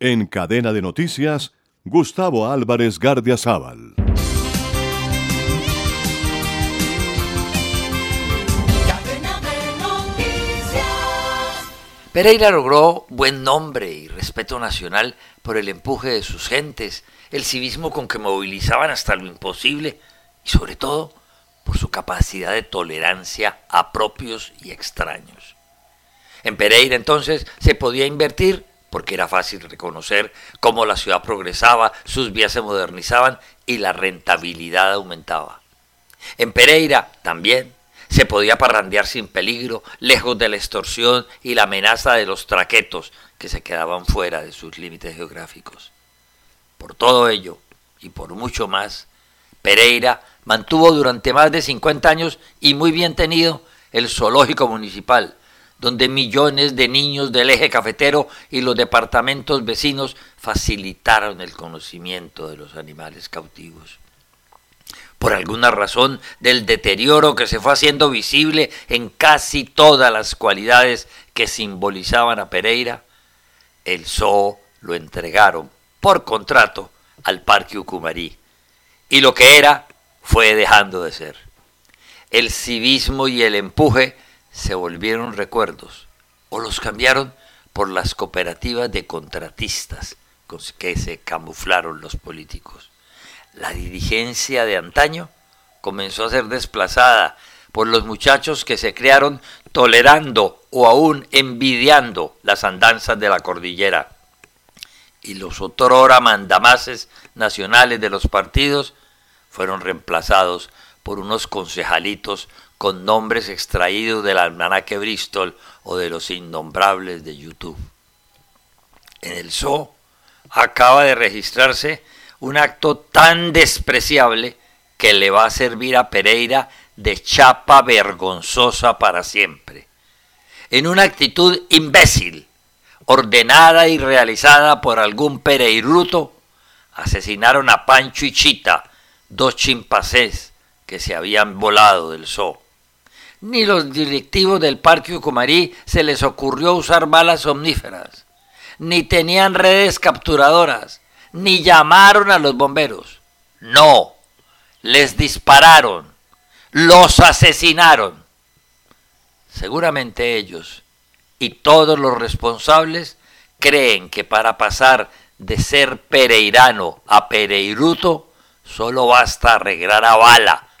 En cadena de noticias, Gustavo Álvarez Gardiazabal. Pereira logró buen nombre y respeto nacional por el empuje de sus gentes, el civismo con que movilizaban hasta lo imposible y sobre todo por su capacidad de tolerancia a propios y extraños. En Pereira entonces se podía invertir porque era fácil reconocer cómo la ciudad progresaba, sus vías se modernizaban y la rentabilidad aumentaba. En Pereira también se podía parrandear sin peligro, lejos de la extorsión y la amenaza de los traquetos que se quedaban fuera de sus límites geográficos. Por todo ello, y por mucho más, Pereira mantuvo durante más de 50 años y muy bien tenido el zoológico municipal, donde millones de niños del eje cafetero y los departamentos vecinos facilitaron el conocimiento de los animales cautivos por alguna razón del deterioro que se fue haciendo visible en casi todas las cualidades que simbolizaban a Pereira, el zoo lo entregaron por contrato al Parque Ucumarí. Y lo que era fue dejando de ser. El civismo y el empuje se volvieron recuerdos o los cambiaron por las cooperativas de contratistas con que se camuflaron los políticos la dirigencia de antaño comenzó a ser desplazada por los muchachos que se crearon tolerando o aún envidiando las andanzas de la cordillera. Y los otrora mandamases nacionales de los partidos fueron reemplazados por unos concejalitos con nombres extraídos del almanaque Bristol o de los innombrables de YouTube. En el zoo acaba de registrarse un acto tan despreciable que le va a servir a Pereira de chapa vergonzosa para siempre. En una actitud imbécil, ordenada y realizada por algún pereiruto, asesinaron a Pancho y Chita, dos chimpancés que se habían volado del zoo. Ni los directivos del Parque Ucumarí se les ocurrió usar balas omníferas, ni tenían redes capturadoras, ni llamaron a los bomberos. No, les dispararon, los asesinaron. Seguramente ellos y todos los responsables creen que para pasar de ser pereirano a pereiruto solo basta arreglar a bala